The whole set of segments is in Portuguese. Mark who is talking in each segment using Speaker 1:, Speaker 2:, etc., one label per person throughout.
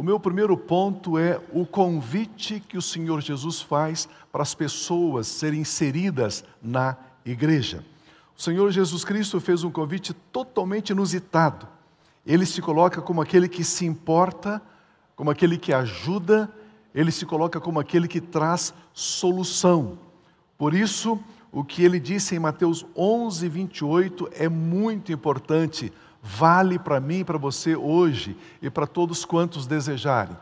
Speaker 1: O meu primeiro ponto é o convite que o Senhor Jesus faz para as pessoas serem inseridas na igreja. O Senhor Jesus Cristo fez um convite totalmente inusitado. Ele se coloca como aquele que se importa, como aquele que ajuda, ele se coloca como aquele que traz solução. Por isso, o que ele disse em Mateus 11, 28 é muito importante, vale para mim e para você hoje e para todos quantos desejarem.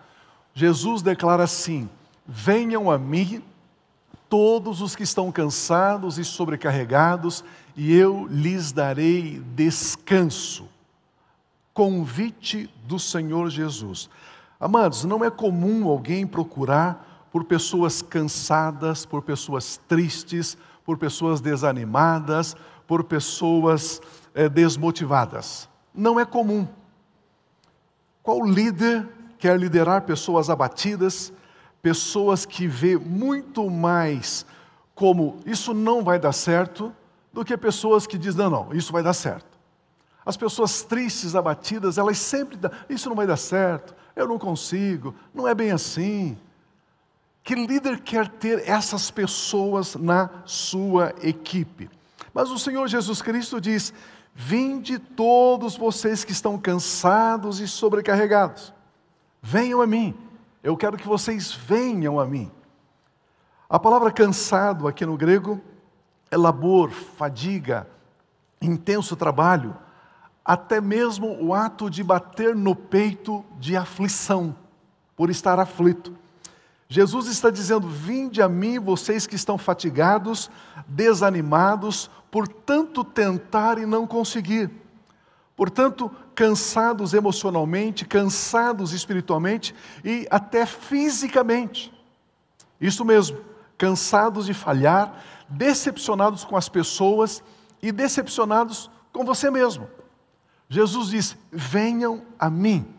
Speaker 1: Jesus declara assim: Venham a mim todos os que estão cansados e sobrecarregados, e eu lhes darei descanso. Convite do Senhor Jesus. Amados, não é comum alguém procurar por pessoas cansadas, por pessoas tristes, por pessoas desanimadas, por pessoas é, desmotivadas. Não é comum. Qual líder quer liderar pessoas abatidas, pessoas que vê muito mais como isso não vai dar certo, do que pessoas que dizem, não, não, isso vai dar certo. As pessoas tristes, abatidas, elas sempre dão, isso não vai dar certo, eu não consigo, não é bem assim. Que líder quer ter essas pessoas na sua equipe? Mas o Senhor Jesus Cristo diz: Vinde todos vocês que estão cansados e sobrecarregados, venham a mim. Eu quero que vocês venham a mim. A palavra cansado aqui no grego é labor, fadiga, intenso trabalho, até mesmo o ato de bater no peito de aflição, por estar aflito. Jesus está dizendo: Vinde a mim, vocês que estão fatigados, desanimados, por tanto tentar e não conseguir, portanto, cansados emocionalmente, cansados espiritualmente e até fisicamente. Isso mesmo, cansados de falhar, decepcionados com as pessoas e decepcionados com você mesmo. Jesus diz: Venham a mim.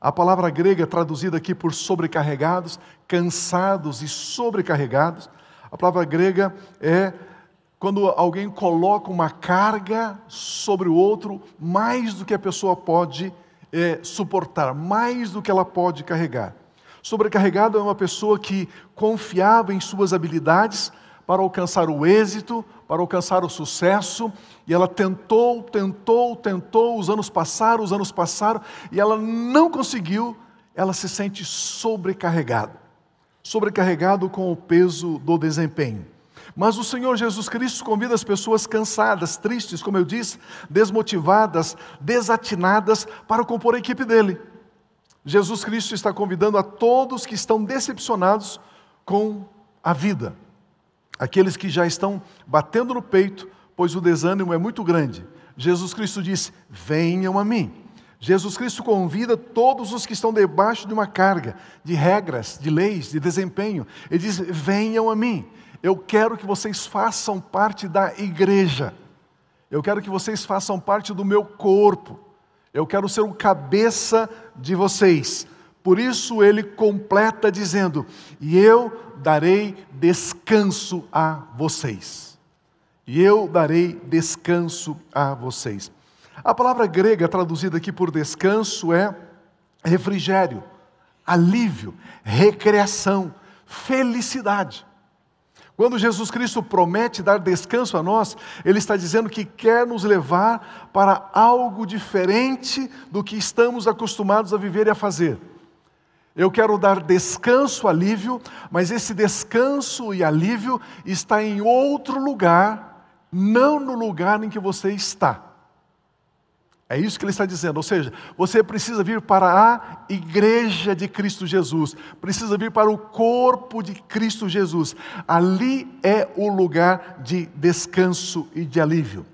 Speaker 1: A palavra grega traduzida aqui por sobrecarregados, cansados e sobrecarregados. A palavra grega é quando alguém coloca uma carga sobre o outro mais do que a pessoa pode é, suportar, mais do que ela pode carregar. Sobrecarregado é uma pessoa que confiava em suas habilidades para alcançar o êxito, para alcançar o sucesso, e ela tentou, tentou, tentou, os anos passaram, os anos passaram, e ela não conseguiu, ela se sente sobrecarregada. Sobrecarregado com o peso do desempenho. Mas o Senhor Jesus Cristo convida as pessoas cansadas, tristes, como eu disse, desmotivadas, desatinadas, para compor a equipe dele. Jesus Cristo está convidando a todos que estão decepcionados com a vida aqueles que já estão batendo no peito, pois o desânimo é muito grande. Jesus Cristo disse: Venham a mim. Jesus Cristo convida todos os que estão debaixo de uma carga, de regras, de leis, de desempenho. Ele diz: Venham a mim. Eu quero que vocês façam parte da igreja. Eu quero que vocês façam parte do meu corpo. Eu quero ser o cabeça de vocês. Por isso ele completa dizendo: E eu darei descanso a vocês. E eu darei descanso a vocês. A palavra grega traduzida aqui por descanso é refrigério, alívio, recreação, felicidade. Quando Jesus Cristo promete dar descanso a nós, Ele está dizendo que quer nos levar para algo diferente do que estamos acostumados a viver e a fazer. Eu quero dar descanso, alívio, mas esse descanso e alívio está em outro lugar, não no lugar em que você está. É isso que ele está dizendo, ou seja, você precisa vir para a igreja de Cristo Jesus, precisa vir para o corpo de Cristo Jesus. Ali é o lugar de descanso e de alívio.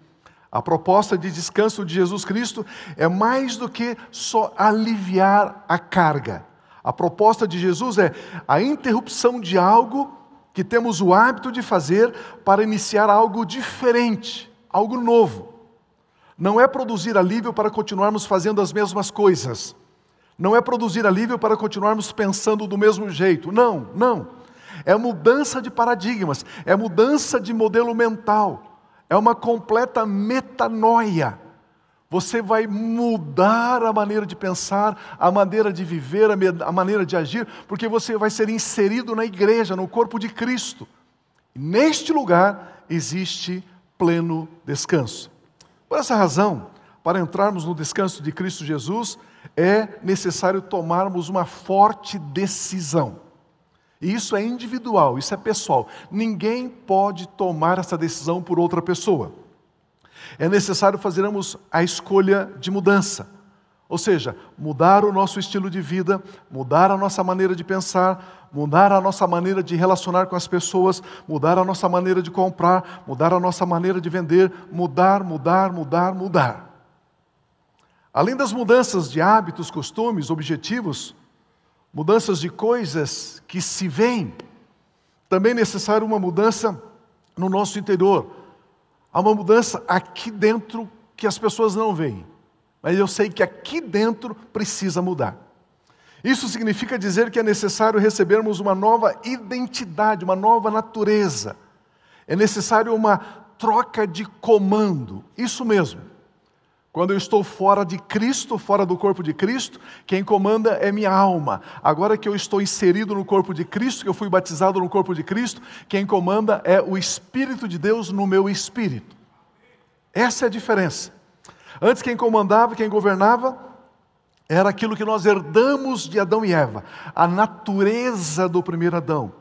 Speaker 1: A proposta de descanso de Jesus Cristo é mais do que só aliviar a carga. A proposta de Jesus é a interrupção de algo que temos o hábito de fazer para iniciar algo diferente, algo novo. Não é produzir alívio para continuarmos fazendo as mesmas coisas. Não é produzir alívio para continuarmos pensando do mesmo jeito. Não, não. É mudança de paradigmas, é mudança de modelo mental, é uma completa metanoia. Você vai mudar a maneira de pensar, a maneira de viver, a maneira de agir, porque você vai ser inserido na igreja, no corpo de Cristo. Neste lugar existe pleno descanso. Por essa razão, para entrarmos no descanso de Cristo Jesus, é necessário tomarmos uma forte decisão. E isso é individual, isso é pessoal. Ninguém pode tomar essa decisão por outra pessoa. É necessário fazermos a escolha de mudança. Ou seja, mudar o nosso estilo de vida, mudar a nossa maneira de pensar, mudar a nossa maneira de relacionar com as pessoas, mudar a nossa maneira de comprar, mudar a nossa maneira de vender, mudar, mudar, mudar, mudar. Além das mudanças de hábitos, costumes, objetivos, mudanças de coisas que se veem, também é necessário uma mudança no nosso interior. Há uma mudança aqui dentro que as pessoas não veem, mas eu sei que aqui dentro precisa mudar. Isso significa dizer que é necessário recebermos uma nova identidade, uma nova natureza. É necessário uma troca de comando. Isso mesmo. Quando eu estou fora de Cristo, fora do corpo de Cristo, quem comanda é minha alma. Agora que eu estou inserido no corpo de Cristo, que eu fui batizado no corpo de Cristo, quem comanda é o Espírito de Deus no meu espírito. Essa é a diferença. Antes, quem comandava, quem governava, era aquilo que nós herdamos de Adão e Eva, a natureza do primeiro Adão.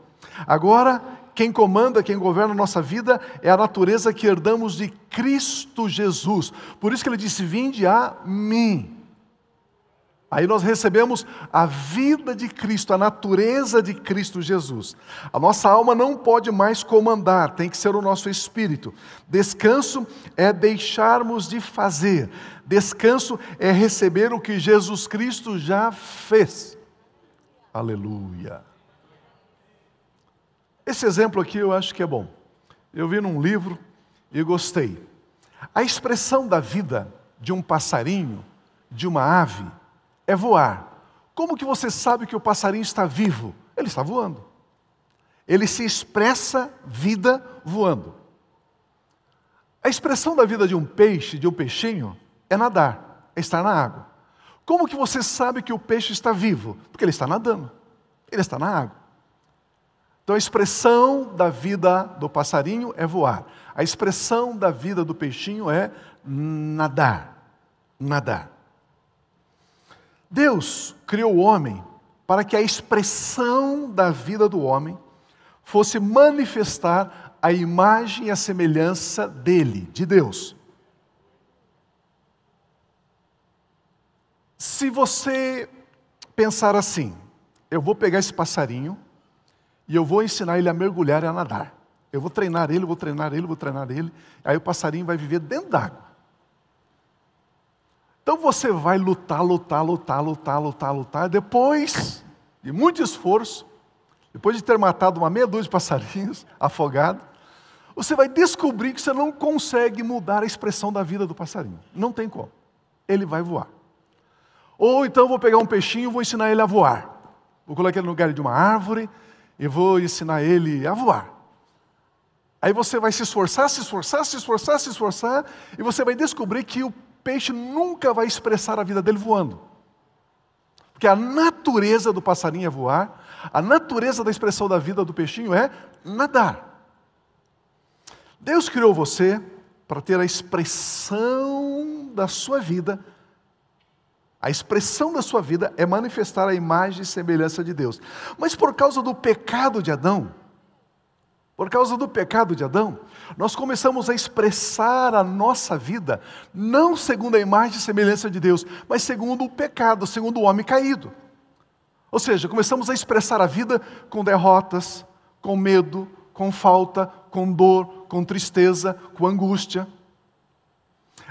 Speaker 1: Agora, quem comanda, quem governa a nossa vida é a natureza que herdamos de Cristo Jesus. Por isso que ele disse: Vinde a mim. Aí nós recebemos a vida de Cristo, a natureza de Cristo Jesus. A nossa alma não pode mais comandar, tem que ser o nosso espírito. Descanso é deixarmos de fazer, descanso é receber o que Jesus Cristo já fez. Aleluia. Esse exemplo aqui eu acho que é bom. Eu vi num livro e gostei. A expressão da vida de um passarinho, de uma ave, é voar. Como que você sabe que o passarinho está vivo? Ele está voando. Ele se expressa vida voando. A expressão da vida de um peixe, de um peixinho, é nadar, é estar na água. Como que você sabe que o peixe está vivo? Porque ele está nadando. Ele está na água. Então a expressão da vida do passarinho é voar. A expressão da vida do peixinho é nadar. Nadar. Deus criou o homem para que a expressão da vida do homem fosse manifestar a imagem e a semelhança dele, de Deus. Se você pensar assim, eu vou pegar esse passarinho e eu vou ensinar ele a mergulhar e a nadar. Eu vou treinar ele, vou treinar ele, vou treinar ele. Aí o passarinho vai viver dentro d'água. Então você vai lutar, lutar, lutar, lutar, lutar, lutar. Depois de muito esforço, depois de ter matado uma meia dúzia de passarinhos afogado, você vai descobrir que você não consegue mudar a expressão da vida do passarinho. Não tem como. Ele vai voar. Ou então vou pegar um peixinho e vou ensinar ele a voar. Vou colocar ele no lugar de uma árvore, e vou ensinar ele a voar. Aí você vai se esforçar, se esforçar, se esforçar, se esforçar, e você vai descobrir que o peixe nunca vai expressar a vida dele voando. Porque a natureza do passarinho é voar, a natureza da expressão da vida do peixinho é nadar. Deus criou você para ter a expressão da sua vida a expressão da sua vida é manifestar a imagem e semelhança de Deus. Mas por causa do pecado de Adão, por causa do pecado de Adão, nós começamos a expressar a nossa vida não segundo a imagem e semelhança de Deus, mas segundo o pecado, segundo o homem caído. Ou seja, começamos a expressar a vida com derrotas, com medo, com falta, com dor, com tristeza, com angústia.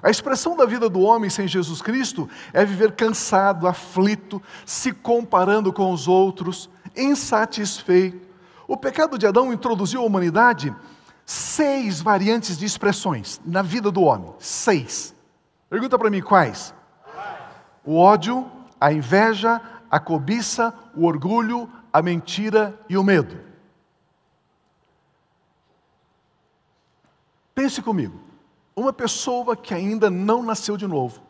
Speaker 1: A expressão da vida do homem sem Jesus Cristo é viver cansado, aflito, se comparando com os outros, insatisfeito. O pecado de Adão introduziu à humanidade seis variantes de expressões na vida do homem. Seis. Pergunta para mim quais? O ódio, a inveja, a cobiça, o orgulho, a mentira e o medo. Pense comigo. Uma pessoa que ainda não nasceu de novo,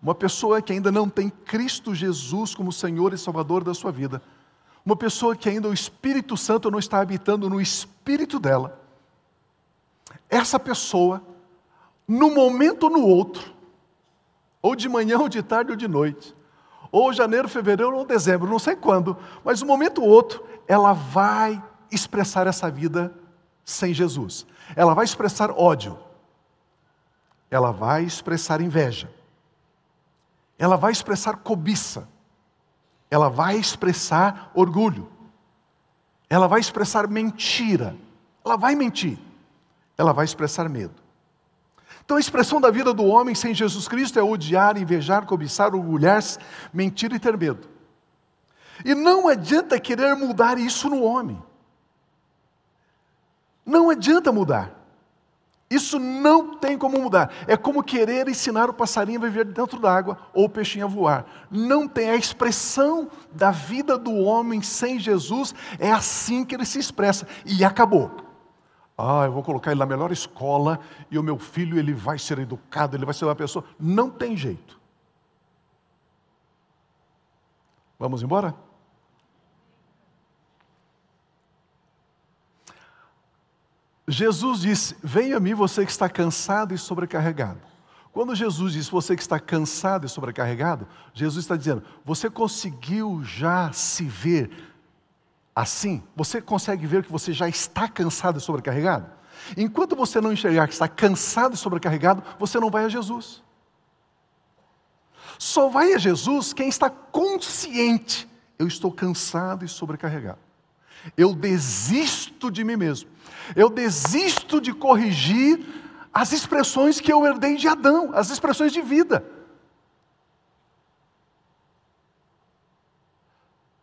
Speaker 1: uma pessoa que ainda não tem Cristo Jesus como Senhor e Salvador da sua vida, uma pessoa que ainda o Espírito Santo não está habitando no espírito dela, essa pessoa, num momento ou no outro, ou de manhã, ou de tarde, ou de noite, ou janeiro, fevereiro, ou dezembro, não sei quando, mas um momento ou outro, ela vai expressar essa vida sem Jesus. Ela vai expressar ódio. Ela vai expressar inveja. Ela vai expressar cobiça. Ela vai expressar orgulho. Ela vai expressar mentira. Ela vai mentir. Ela vai expressar medo. Então a expressão da vida do homem sem Jesus Cristo é odiar, invejar, cobiçar, orgulhar-se, mentir e ter medo. E não adianta querer mudar isso no homem. Não adianta mudar. Isso não tem como mudar. É como querer ensinar o passarinho a viver dentro d'água ou o peixinho a voar. Não tem. A expressão da vida do homem sem Jesus é assim que ele se expressa. E acabou. Ah, eu vou colocar ele na melhor escola e o meu filho ele vai ser educado, ele vai ser uma pessoa. Não tem jeito. Vamos embora? Jesus disse: Venha a mim você que está cansado e sobrecarregado. Quando Jesus diz você que está cansado e sobrecarregado, Jesus está dizendo: Você conseguiu já se ver assim? Você consegue ver que você já está cansado e sobrecarregado? Enquanto você não enxergar que está cansado e sobrecarregado, você não vai a Jesus. Só vai a Jesus quem está consciente: eu estou cansado e sobrecarregado. Eu desisto de mim mesmo. Eu desisto de corrigir as expressões que eu herdei de Adão, as expressões de vida.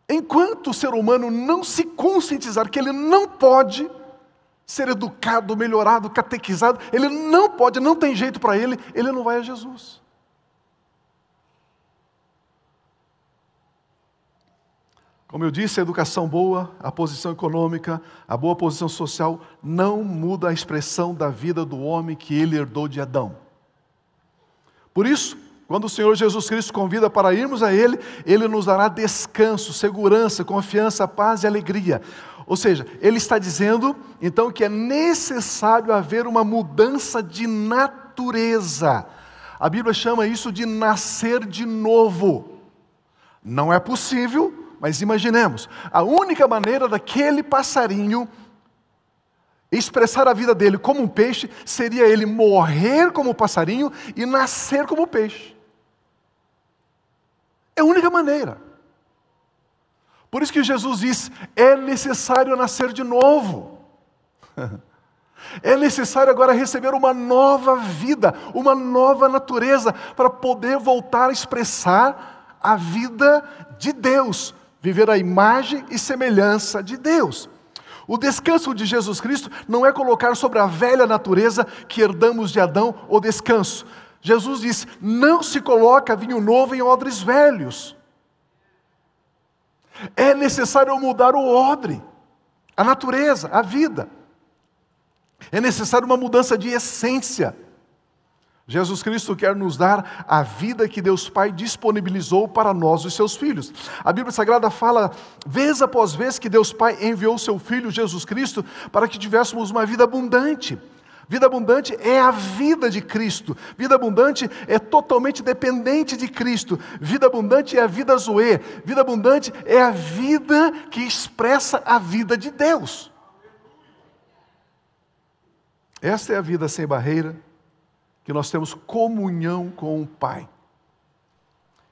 Speaker 1: Enquanto o ser humano não se conscientizar que ele não pode ser educado, melhorado, catequizado, ele não pode, não tem jeito para ele, ele não vai a Jesus. Como eu disse, a educação boa, a posição econômica, a boa posição social não muda a expressão da vida do homem que ele herdou de Adão. Por isso, quando o Senhor Jesus Cristo convida para irmos a Ele, Ele nos dará descanso, segurança, confiança, paz e alegria. Ou seja, Ele está dizendo, então, que é necessário haver uma mudança de natureza. A Bíblia chama isso de nascer de novo. Não é possível mas imaginemos, a única maneira daquele passarinho expressar a vida dele como um peixe seria ele morrer como passarinho e nascer como peixe. É a única maneira. Por isso que Jesus diz: é necessário nascer de novo. É necessário agora receber uma nova vida, uma nova natureza, para poder voltar a expressar a vida de Deus, viver a imagem e semelhança de Deus. O descanso de Jesus Cristo não é colocar sobre a velha natureza que herdamos de Adão o descanso. Jesus diz: não se coloca vinho novo em odres velhos. É necessário mudar o odre, a natureza, a vida. É necessário uma mudança de essência. Jesus Cristo quer nos dar a vida que Deus Pai disponibilizou para nós, os seus filhos. A Bíblia Sagrada fala, vez após vez, que Deus Pai enviou seu Filho Jesus Cristo para que tivéssemos uma vida abundante. Vida abundante é a vida de Cristo. Vida abundante é totalmente dependente de Cristo. Vida abundante é a vida zoe. Vida abundante é a vida que expressa a vida de Deus. Esta é a vida sem barreira que nós temos comunhão com o Pai.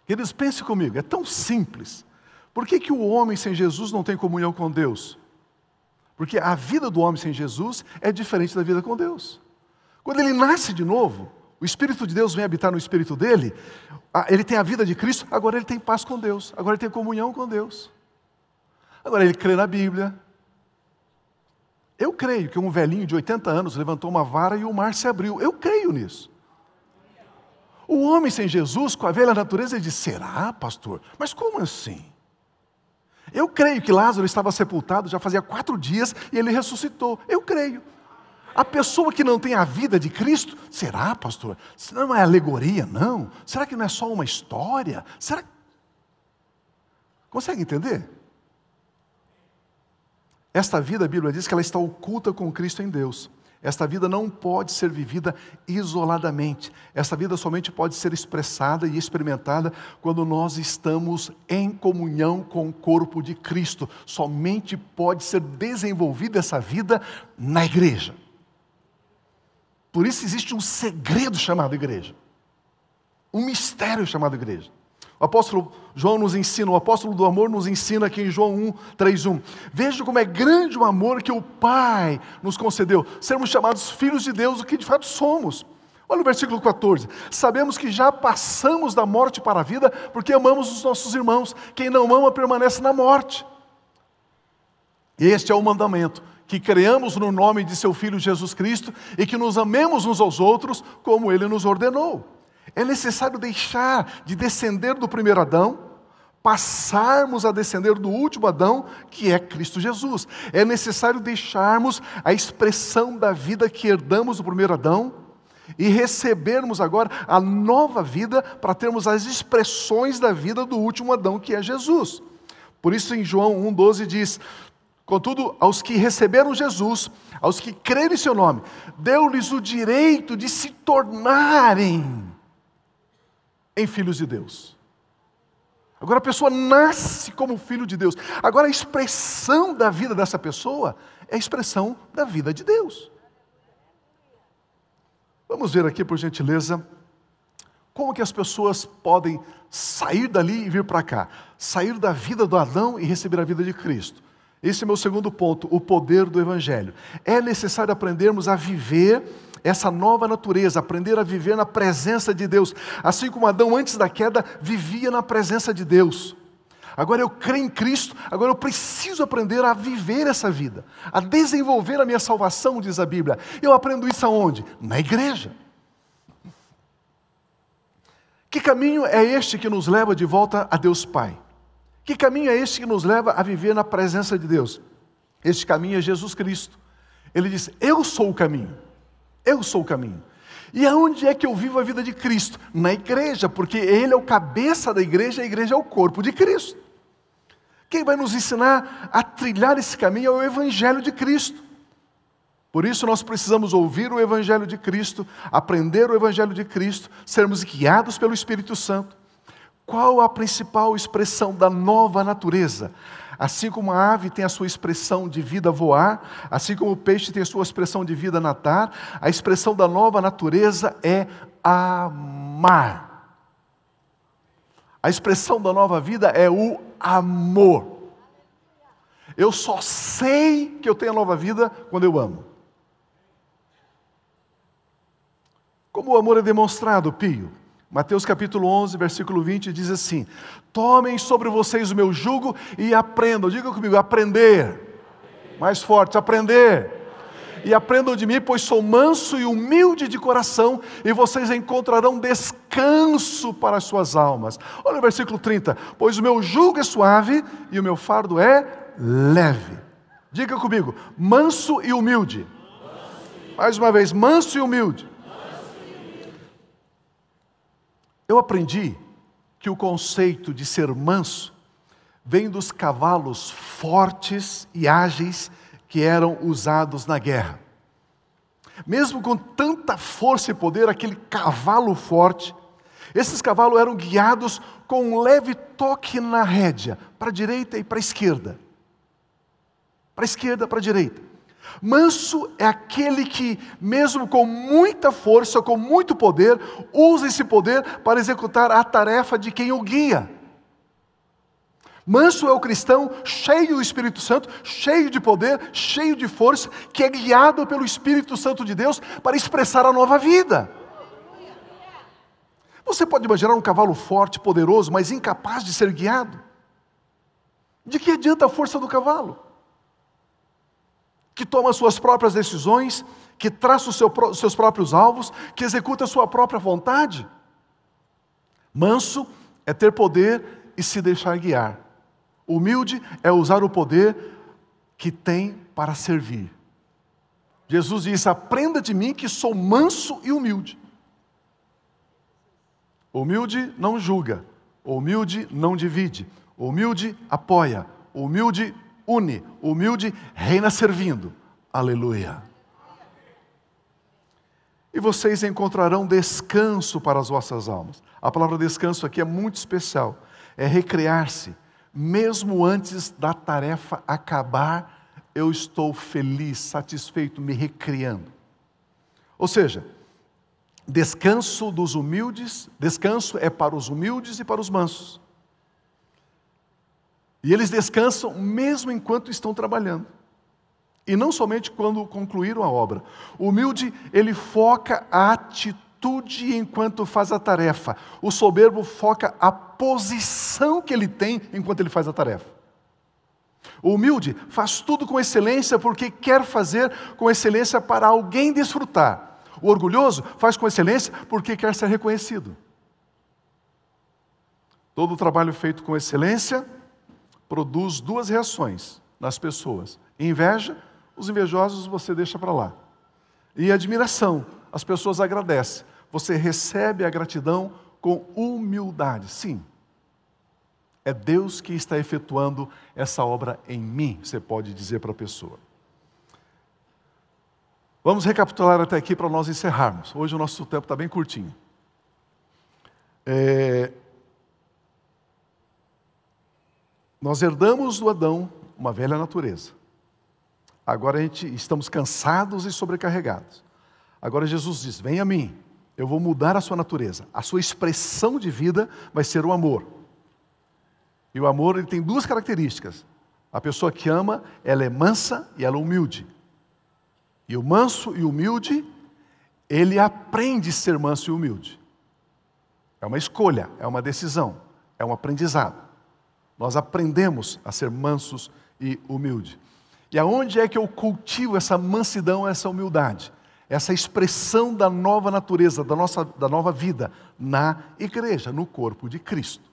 Speaker 1: Queridos, pense comigo, é tão simples. Por que, que o homem sem Jesus não tem comunhão com Deus? Porque a vida do homem sem Jesus é diferente da vida com Deus. Quando ele nasce de novo, o Espírito de Deus vem habitar no espírito dele, ele tem a vida de Cristo, agora ele tem paz com Deus, agora ele tem comunhão com Deus. Agora ele crê na Bíblia, eu creio que um velhinho de 80 anos levantou uma vara e o mar se abriu. Eu creio nisso. O homem sem Jesus, com a velha natureza, ele diz: será, pastor? Mas como assim? Eu creio que Lázaro estava sepultado já fazia quatro dias e ele ressuscitou. Eu creio. A pessoa que não tem a vida de Cristo, será, pastor? Se não é alegoria, não? Será que não é só uma história? Será Consegue entender? Esta vida, a Bíblia diz que ela está oculta com Cristo em Deus. Esta vida não pode ser vivida isoladamente. Esta vida somente pode ser expressada e experimentada quando nós estamos em comunhão com o corpo de Cristo. Somente pode ser desenvolvida essa vida na igreja. Por isso existe um segredo chamado igreja. Um mistério chamado igreja. O apóstolo João nos ensina, o apóstolo do amor nos ensina aqui em João 1, 3, 1. Veja como é grande o amor que o Pai nos concedeu, sermos chamados filhos de Deus, o que de fato somos. Olha o versículo 14. Sabemos que já passamos da morte para a vida porque amamos os nossos irmãos. Quem não ama permanece na morte. Este é o mandamento: que creamos no nome de seu Filho Jesus Cristo e que nos amemos uns aos outros como ele nos ordenou. É necessário deixar de descender do primeiro Adão, passarmos a descender do último Adão, que é Cristo Jesus. É necessário deixarmos a expressão da vida que herdamos do primeiro Adão e recebermos agora a nova vida para termos as expressões da vida do último Adão, que é Jesus. Por isso, em João 1,12 diz: Contudo, aos que receberam Jesus, aos que creram em seu nome, deu-lhes o direito de se tornarem em filhos de Deus. Agora a pessoa nasce como filho de Deus. Agora a expressão da vida dessa pessoa é a expressão da vida de Deus. Vamos ver aqui, por gentileza, como que as pessoas podem sair dali e vir para cá, sair da vida do Adão e receber a vida de Cristo. Esse é meu segundo ponto, o poder do Evangelho. É necessário aprendermos a viver essa nova natureza, aprender a viver na presença de Deus, assim como Adão antes da queda vivia na presença de Deus. Agora eu creio em Cristo, agora eu preciso aprender a viver essa vida, a desenvolver a minha salvação, diz a Bíblia. Eu aprendo isso aonde? Na igreja. Que caminho é este que nos leva de volta a Deus Pai? Que caminho é este que nos leva a viver na presença de Deus? Este caminho é Jesus Cristo. Ele diz: Eu sou o caminho. Eu sou o caminho. E aonde é que eu vivo a vida de Cristo? Na igreja, porque Ele é o cabeça da igreja, a igreja é o corpo de Cristo. Quem vai nos ensinar a trilhar esse caminho é o Evangelho de Cristo. Por isso nós precisamos ouvir o Evangelho de Cristo, aprender o Evangelho de Cristo, sermos guiados pelo Espírito Santo. Qual a principal expressão da nova natureza? Assim como a ave tem a sua expressão de vida voar, assim como o peixe tem a sua expressão de vida natar, a expressão da nova natureza é amar. A expressão da nova vida é o amor. Eu só sei que eu tenho a nova vida quando eu amo. Como o amor é demonstrado, Pio? Mateus capítulo 11, versículo 20 diz assim: Tomem sobre vocês o meu jugo e aprendam. Diga comigo, aprender. Mais forte, aprender. E aprendam de mim, pois sou manso e humilde de coração, e vocês encontrarão descanso para as suas almas. Olha o versículo 30. Pois o meu jugo é suave e o meu fardo é leve. Diga comigo, manso e humilde. Mais uma vez, manso e humilde. Eu aprendi que o conceito de ser manso vem dos cavalos fortes e ágeis que eram usados na guerra. Mesmo com tanta força e poder, aquele cavalo forte, esses cavalos eram guiados com um leve toque na rédea, para a direita e para a esquerda. Para a esquerda, para a direita. Manso é aquele que, mesmo com muita força, com muito poder, usa esse poder para executar a tarefa de quem o guia. Manso é o cristão cheio do Espírito Santo, cheio de poder, cheio de força, que é guiado pelo Espírito Santo de Deus para expressar a nova vida. Você pode imaginar um cavalo forte, poderoso, mas incapaz de ser guiado? De que adianta a força do cavalo? Que toma suas próprias decisões, que traça os seu, seus próprios alvos, que executa a sua própria vontade. Manso é ter poder e se deixar guiar. Humilde é usar o poder que tem para servir. Jesus disse: Aprenda de mim que sou manso e humilde. Humilde não julga, humilde não divide, humilde apoia, humilde une, humilde reina servindo. Aleluia. E vocês encontrarão descanso para as vossas almas. A palavra descanso aqui é muito especial. É recrear-se. Mesmo antes da tarefa acabar, eu estou feliz, satisfeito, me recriando. Ou seja, descanso dos humildes, descanso é para os humildes e para os mansos. E eles descansam mesmo enquanto estão trabalhando. E não somente quando concluíram a obra. O humilde, ele foca a atitude enquanto faz a tarefa. O soberbo foca a posição que ele tem enquanto ele faz a tarefa. O humilde faz tudo com excelência porque quer fazer com excelência para alguém desfrutar. O orgulhoso faz com excelência porque quer ser reconhecido. Todo o trabalho feito com excelência produz duas reações nas pessoas: inveja, os invejosos você deixa para lá, e admiração, as pessoas agradecem. Você recebe a gratidão com humildade. Sim, é Deus que está efetuando essa obra em mim, você pode dizer para a pessoa. Vamos recapitular até aqui para nós encerrarmos. Hoje o nosso tempo está bem curtinho. É... Nós herdamos do Adão uma velha natureza. Agora a gente estamos cansados e sobrecarregados. Agora Jesus diz: Vem a mim, eu vou mudar a sua natureza. A sua expressão de vida vai ser o amor. E o amor ele tem duas características. A pessoa que ama, ela é mansa e ela é humilde. E o manso e humilde, ele aprende a ser manso e humilde. É uma escolha, é uma decisão, é um aprendizado. Nós aprendemos a ser mansos e humildes. E aonde é que eu cultivo essa mansidão, essa humildade? Essa expressão da nova natureza, da, nossa, da nova vida na igreja, no corpo de Cristo.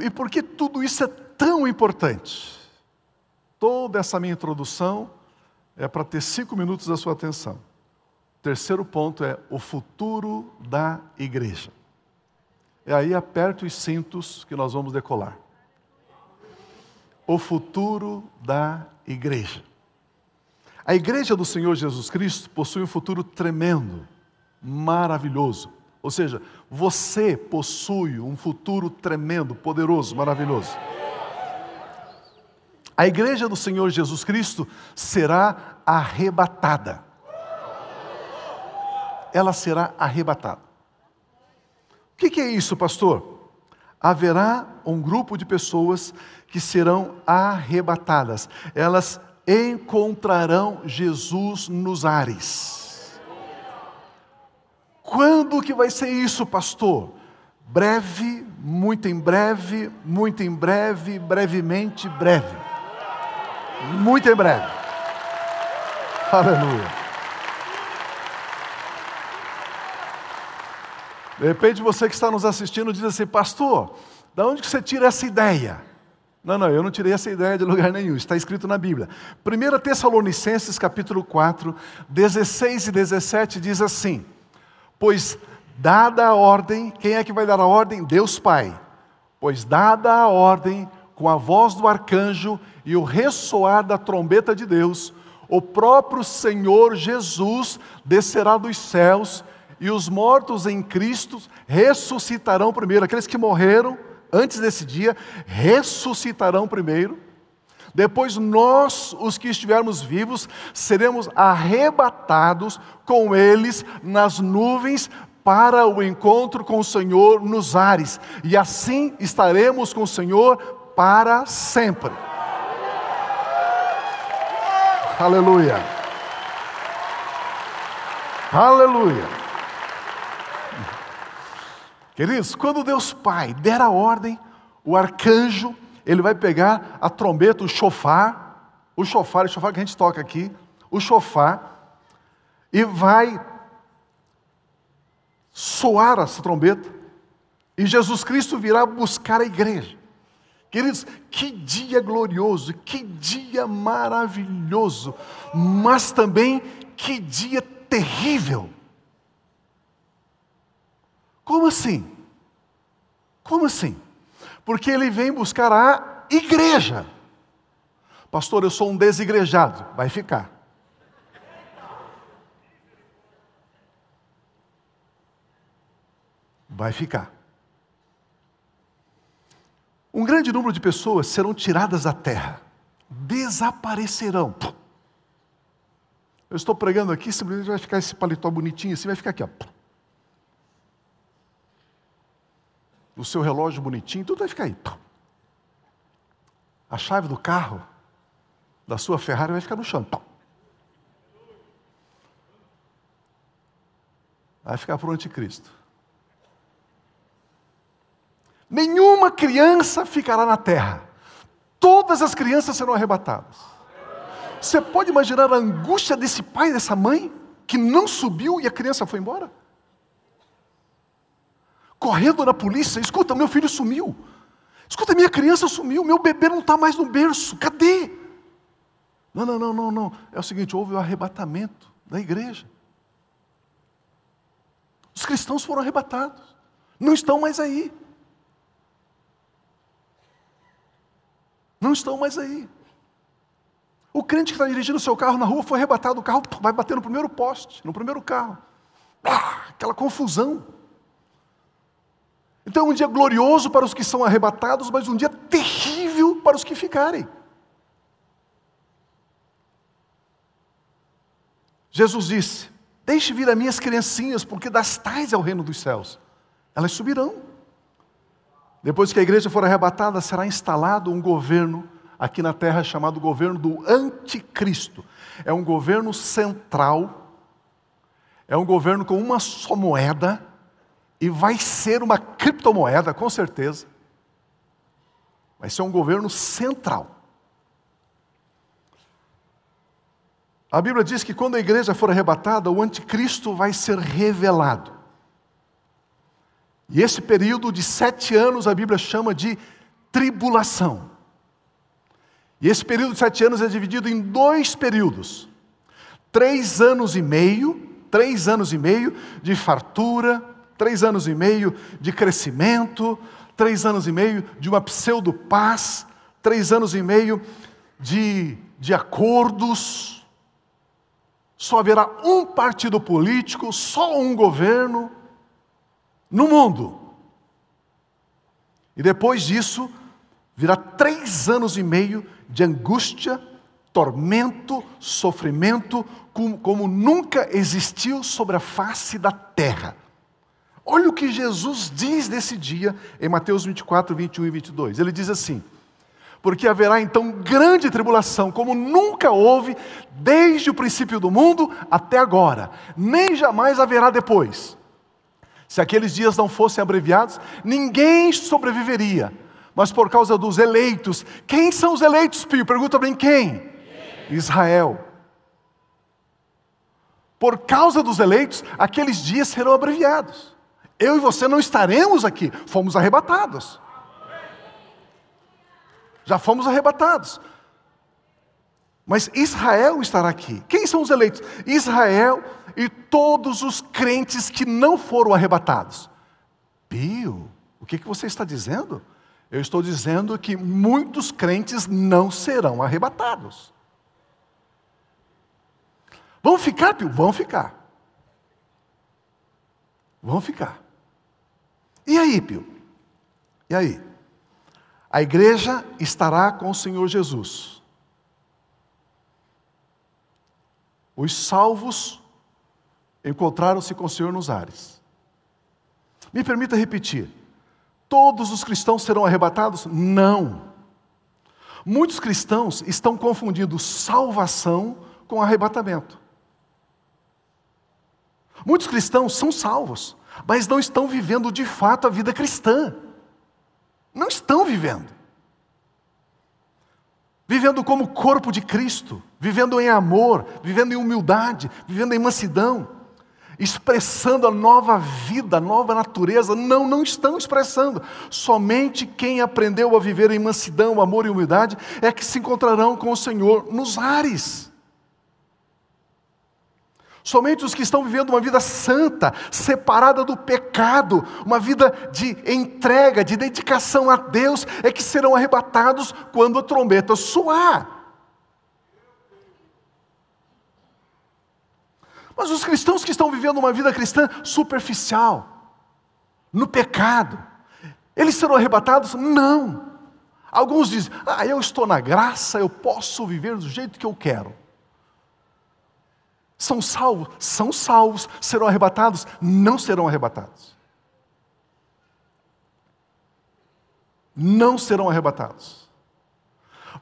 Speaker 1: E por que tudo isso é tão importante? Toda essa minha introdução é para ter cinco minutos da sua atenção. O terceiro ponto é o futuro da igreja. E aí aperta os cintos que nós vamos decolar. O futuro da igreja. A igreja do Senhor Jesus Cristo possui um futuro tremendo, maravilhoso. Ou seja, você possui um futuro tremendo, poderoso, maravilhoso. A igreja do Senhor Jesus Cristo será arrebatada. Ela será arrebatada. O que é isso, pastor? Haverá um grupo de pessoas que serão arrebatadas. Elas encontrarão Jesus nos ares. Quando que vai ser isso, pastor? Breve, muito em breve, muito em breve, brevemente, breve. Muito em breve. Aleluia. De repente você que está nos assistindo diz assim, pastor, da onde que você tira essa ideia? Não, não, eu não tirei essa ideia de lugar nenhum, está escrito na Bíblia. 1 Tessalonicenses capítulo 4, 16 e 17 diz assim: Pois dada a ordem, quem é que vai dar a ordem? Deus Pai. Pois dada a ordem, com a voz do arcanjo e o ressoar da trombeta de Deus, o próprio Senhor Jesus descerá dos céus e os mortos em Cristo ressuscitarão primeiro. Aqueles que morreram antes desse dia, ressuscitarão primeiro. Depois nós, os que estivermos vivos, seremos arrebatados com eles nas nuvens para o encontro com o Senhor nos ares. E assim estaremos com o Senhor para sempre. Aleluia. Aleluia. Queridos, quando Deus Pai der a ordem, o arcanjo, ele vai pegar a trombeta, o chofar, o chofar, o chofar que a gente toca aqui, o chofar, e vai soar essa trombeta, e Jesus Cristo virá buscar a igreja. Queridos, que dia glorioso, que dia maravilhoso, mas também que dia terrível. Como assim? Como assim? Porque ele vem buscar a igreja. Pastor, eu sou um desigrejado. Vai ficar. Vai ficar. Um grande número de pessoas serão tiradas da terra, desaparecerão. Eu estou pregando aqui, simplesmente vai ficar esse paletó bonitinho assim, vai ficar aqui, ó. O seu relógio bonitinho, tudo vai ficar aí. A chave do carro, da sua Ferrari, vai ficar no chão. Vai ficar para o anticristo. Nenhuma criança ficará na terra. Todas as crianças serão arrebatadas. Você pode imaginar a angústia desse pai dessa mãe que não subiu e a criança foi embora? Correndo na polícia, escuta, meu filho sumiu. Escuta, minha criança sumiu, meu bebê não está mais no berço, cadê? Não, não, não, não, não. É o seguinte: houve o arrebatamento da igreja. Os cristãos foram arrebatados, não estão mais aí. Não estão mais aí. O crente que está dirigindo o seu carro na rua foi arrebatado, o carro vai bater no primeiro poste, no primeiro carro. Ah, aquela confusão. Então é um dia glorioso para os que são arrebatados, mas um dia terrível para os que ficarem. Jesus disse: Deixe vir as minhas criancinhas, porque das tais é o reino dos céus. Elas subirão. Depois que a igreja for arrebatada, será instalado um governo aqui na terra chamado governo do anticristo. É um governo central, é um governo com uma só moeda, e vai ser uma criptomoeda, com certeza. Vai ser um governo central. A Bíblia diz que quando a igreja for arrebatada, o anticristo vai ser revelado. E esse período de sete anos a Bíblia chama de tribulação. E esse período de sete anos é dividido em dois períodos: três anos e meio, três anos e meio de fartura, três anos e meio de crescimento, três anos e meio de uma pseudo-paz, três anos e meio de, de acordos. Só haverá um partido político, só um governo no mundo. E depois disso, virá três anos e meio de angústia, tormento, sofrimento, como, como nunca existiu sobre a face da terra. Olha o que Jesus diz desse dia em Mateus 24, 21 e 22. Ele diz assim: Porque haverá então grande tribulação, como nunca houve desde o princípio do mundo até agora, nem jamais haverá depois. Se aqueles dias não fossem abreviados, ninguém sobreviveria. Mas por causa dos eleitos, quem são os eleitos, Pio? Pergunta bem quem? Israel. Por causa dos eleitos, aqueles dias serão abreviados. Eu e você não estaremos aqui, fomos arrebatados. Já fomos arrebatados. Mas Israel estará aqui. Quem são os eleitos? Israel e todos os crentes que não foram arrebatados. Pio, o que, você está dizendo? Eu estou dizendo que muitos crentes não serão arrebatados. Vão ficar, Pio? Vão ficar. Vão ficar. E aí, Pio? E aí? A igreja estará com o Senhor Jesus. Os salvos encontraram-se com o Senhor nos ares. Me permita repetir: todos os cristãos serão arrebatados? Não. Muitos cristãos estão confundindo salvação com arrebatamento. Muitos cristãos são salvos, mas não estão vivendo de fato a vida cristã. Não estão vivendo. Vivendo como corpo de Cristo, vivendo em amor, vivendo em humildade, vivendo em mansidão. expressando a nova vida, a nova natureza. Não, não estão expressando. Somente quem aprendeu a viver em mansidão, amor e humildade é que se encontrarão com o Senhor nos ares. Somente os que estão vivendo uma vida santa, separada do pecado, uma vida de entrega, de dedicação a Deus, é que serão arrebatados quando a trombeta soar. Mas os cristãos que estão vivendo uma vida cristã superficial, no pecado, eles serão arrebatados? Não. Alguns dizem: Ah, eu estou na graça, eu posso viver do jeito que eu quero. São salvos? São salvos. Serão arrebatados? Não serão arrebatados. Não serão arrebatados.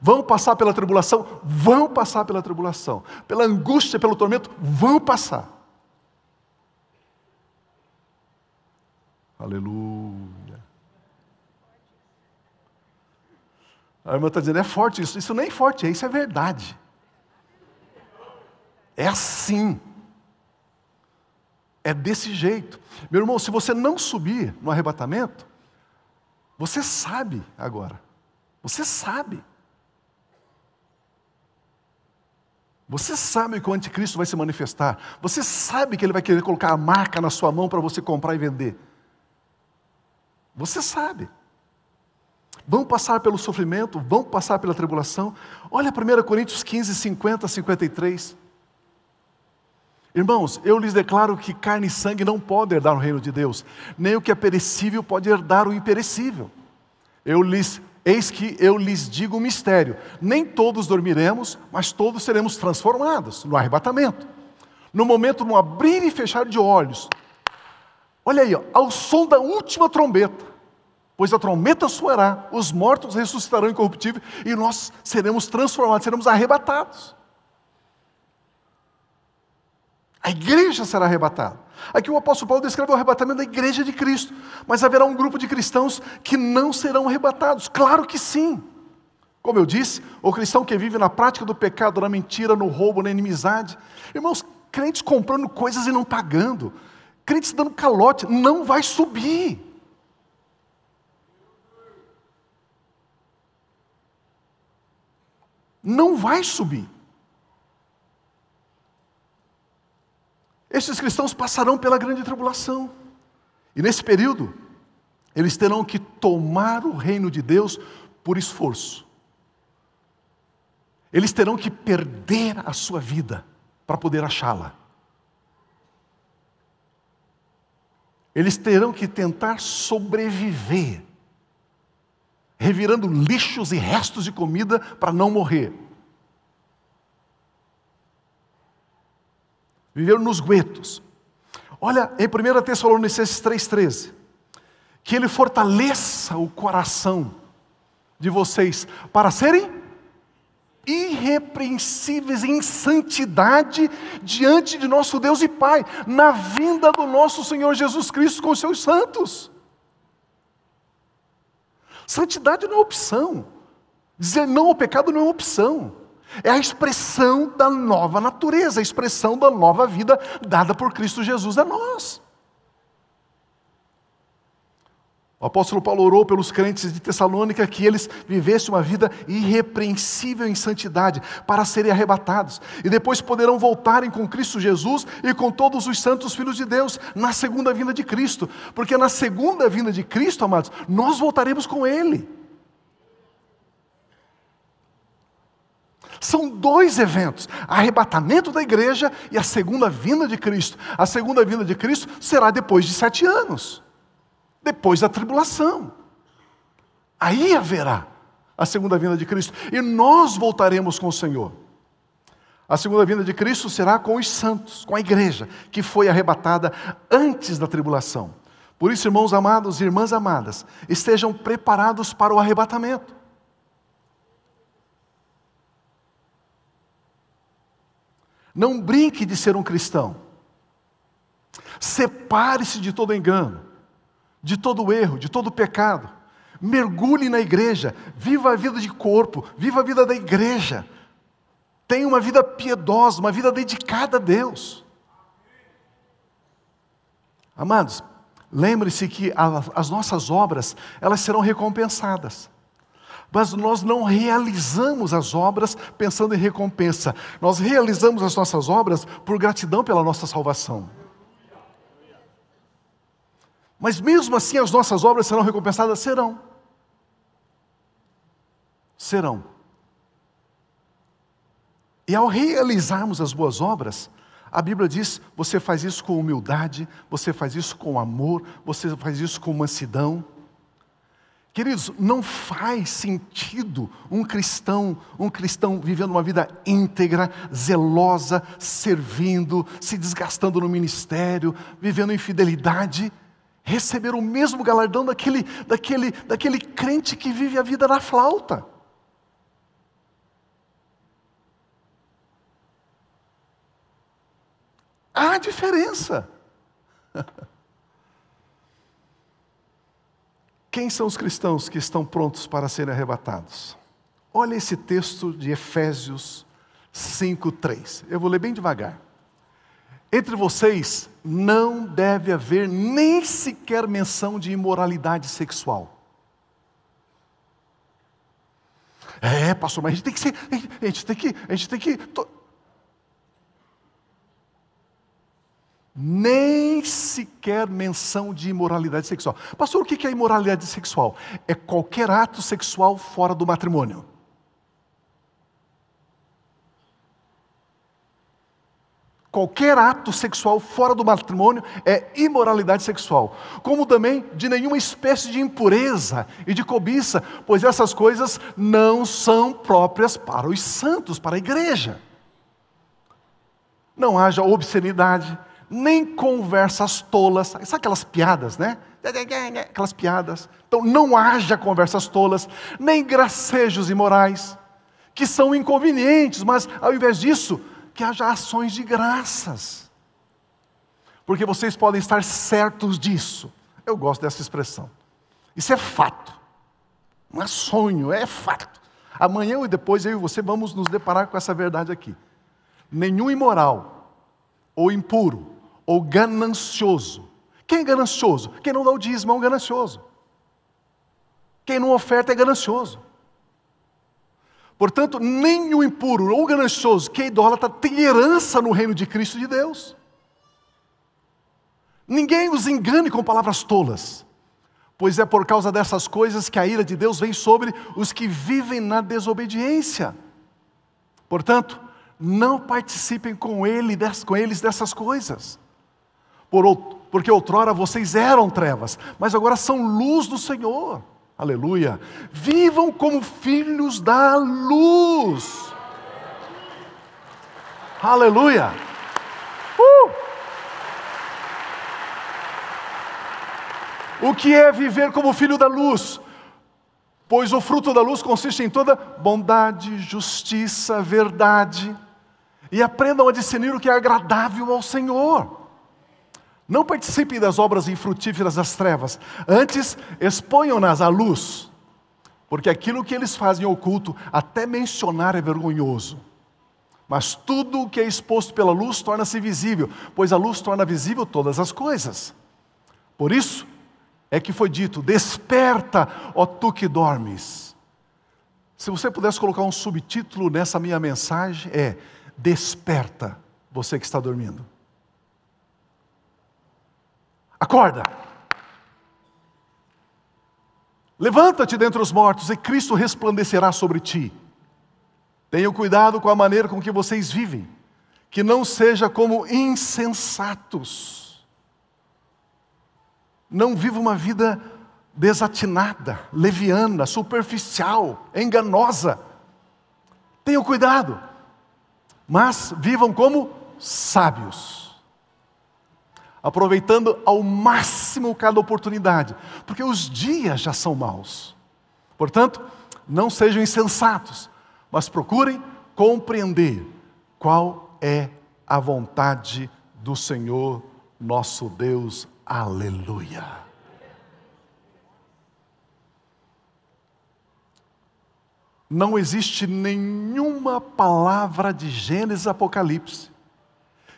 Speaker 1: Vão passar pela tribulação? Vão passar pela tribulação. Pela angústia, pelo tormento? Vão passar. Aleluia. A irmã está dizendo, é forte isso. Isso nem é forte, isso é verdade. É assim. É desse jeito. Meu irmão, se você não subir no arrebatamento, você sabe agora. Você sabe. Você sabe que o anticristo vai se manifestar. Você sabe que ele vai querer colocar a marca na sua mão para você comprar e vender. Você sabe. Vão passar pelo sofrimento, vão passar pela tribulação. Olha 1 Coríntios 15, 50, 53. Irmãos, eu lhes declaro que carne e sangue não podem herdar o reino de Deus, nem o que é perecível pode herdar o imperecível. Eu lhes Eis que eu lhes digo um mistério: nem todos dormiremos, mas todos seremos transformados no arrebatamento. No momento um abrir e fechar de olhos. Olha aí, ó, ao som da última trombeta. Pois a trombeta soará, os mortos ressuscitarão incorruptíveis e nós seremos transformados, seremos arrebatados. A igreja será arrebatada. Aqui o apóstolo Paulo descreve o arrebatamento da igreja de Cristo, mas haverá um grupo de cristãos que não serão arrebatados. Claro que sim. Como eu disse, o cristão que vive na prática do pecado, na mentira, no roubo, na inimizade. Irmãos, crentes comprando coisas e não pagando, crentes dando calote, não vai subir. Não vai subir. Estes cristãos passarão pela grande tribulação. E nesse período, eles terão que tomar o reino de Deus por esforço. Eles terão que perder a sua vida para poder achá-la. Eles terão que tentar sobreviver, revirando lixos e restos de comida para não morrer. Viveram nos guetos. Olha em 1 Tessalonicenses 3,13, que Ele fortaleça o coração de vocês para serem irrepreensíveis em santidade diante de nosso Deus e Pai, na vinda do nosso Senhor Jesus Cristo com os seus santos. Santidade não é opção. Dizer não ao pecado não é opção. É a expressão da nova natureza, a expressão da nova vida dada por Cristo Jesus a nós. O apóstolo Paulo orou pelos crentes de Tessalônica que eles vivessem uma vida irrepreensível em santidade para serem arrebatados e depois poderão voltarem com Cristo Jesus e com todos os santos filhos de Deus na segunda vinda de Cristo, porque na segunda vinda de Cristo, amados, nós voltaremos com Ele. São dois eventos: arrebatamento da igreja e a segunda vinda de Cristo. A segunda vinda de Cristo será depois de sete anos, depois da tribulação. Aí haverá a segunda vinda de Cristo e nós voltaremos com o Senhor. A segunda vinda de Cristo será com os santos, com a igreja que foi arrebatada antes da tribulação. Por isso, irmãos amados e irmãs amadas, estejam preparados para o arrebatamento. Não brinque de ser um cristão. Separe-se de todo engano, de todo erro, de todo pecado. Mergulhe na igreja, viva a vida de corpo, viva a vida da igreja. Tenha uma vida piedosa, uma vida dedicada a Deus. Amados, lembre-se que as nossas obras, elas serão recompensadas. Mas nós não realizamos as obras pensando em recompensa. Nós realizamos as nossas obras por gratidão pela nossa salvação. Mas mesmo assim as nossas obras serão recompensadas? Serão. Serão. E ao realizarmos as boas obras, a Bíblia diz: você faz isso com humildade, você faz isso com amor, você faz isso com mansidão. Queridos, não faz sentido um cristão, um cristão vivendo uma vida íntegra, zelosa, servindo, se desgastando no ministério, vivendo em fidelidade, receber o mesmo galardão daquele, daquele, daquele crente que vive a vida na flauta. Há diferença. Quem são os cristãos que estão prontos para serem arrebatados? Olha esse texto de Efésios 5:3. Eu vou ler bem devagar. Entre vocês não deve haver nem sequer menção de imoralidade sexual. É, pastor, mas a gente tem que ser, a gente tem que, a gente tem que nem sequer menção de imoralidade sexual. Pastor, o que é imoralidade sexual? É qualquer ato sexual fora do matrimônio. Qualquer ato sexual fora do matrimônio é imoralidade sexual, como também de nenhuma espécie de impureza e de cobiça, pois essas coisas não são próprias para os santos, para a igreja. Não haja obscenidade, nem conversas tolas, sabe aquelas piadas, né? Aquelas piadas. Então, não haja conversas tolas, nem gracejos imorais, que são inconvenientes, mas ao invés disso, que haja ações de graças. Porque vocês podem estar certos disso. Eu gosto dessa expressão. Isso é fato. Não é sonho, é fato. Amanhã e depois eu e você vamos nos deparar com essa verdade aqui. Nenhum imoral ou impuro ou ganancioso. Quem é ganancioso? Quem não dá o dízimo é um ganancioso. Quem não oferta é ganancioso. Portanto, nem o impuro ou ganancioso que é idólatra tem herança no reino de Cristo de Deus. Ninguém os engane com palavras tolas, pois é por causa dessas coisas que a ira de Deus vem sobre os que vivem na desobediência. Portanto, não participem com, ele, com eles dessas coisas. Por, porque outrora vocês eram trevas, mas agora são luz do Senhor. Aleluia. Vivam como filhos da luz. Aleluia. Uh! O que é viver como filho da luz? Pois o fruto da luz consiste em toda bondade, justiça, verdade. E aprendam a discernir o que é agradável ao Senhor. Não participem das obras infrutíferas das trevas, antes exponham-nas à luz, porque aquilo que eles fazem oculto, até mencionar é vergonhoso. Mas tudo o que é exposto pela luz torna-se visível, pois a luz torna visível todas as coisas. Por isso é que foi dito: Desperta, ó tu que dormes. Se você pudesse colocar um subtítulo nessa minha mensagem, é: Desperta, você que está dormindo. Acorda. Levanta-te dentre os mortos e Cristo resplandecerá sobre ti. Tenha cuidado com a maneira com que vocês vivem, que não seja como insensatos. Não viva uma vida desatinada, leviana, superficial, enganosa. Tenham cuidado, mas vivam como sábios aproveitando ao máximo cada oportunidade, porque os dias já são maus. Portanto, não sejam insensatos, mas procurem compreender qual é a vontade do Senhor nosso Deus. Aleluia. Não existe nenhuma palavra de Gênesis Apocalipse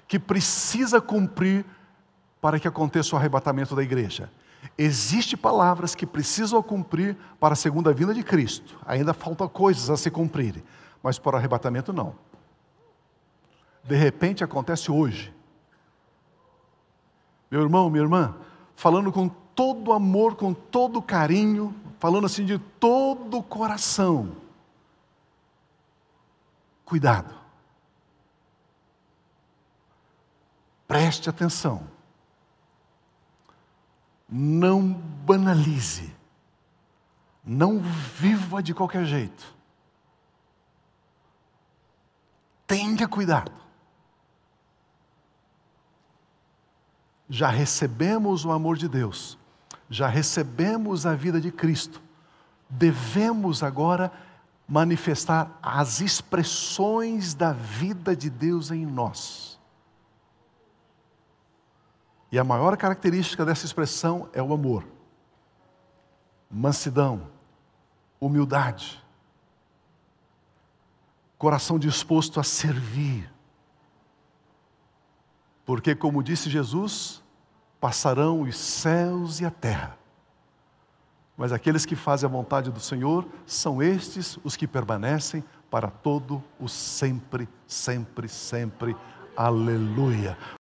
Speaker 1: que precisa cumprir para que aconteça o arrebatamento da igreja. Existem palavras que precisam cumprir para a segunda vinda de Cristo. Ainda faltam coisas a se cumprirem, mas para o arrebatamento não. De repente acontece hoje. Meu irmão, minha irmã, falando com todo amor, com todo carinho, falando assim de todo o coração. Cuidado. Preste atenção. Não banalize. Não viva de qualquer jeito. Tenha cuidado. Já recebemos o amor de Deus, já recebemos a vida de Cristo. Devemos agora manifestar as expressões da vida de Deus em nós. E a maior característica dessa expressão é o amor, mansidão, humildade, coração disposto a servir. Porque, como disse Jesus, passarão os céus e a terra, mas aqueles que fazem a vontade do Senhor são estes os que permanecem para todo o sempre, sempre, sempre. Aleluia.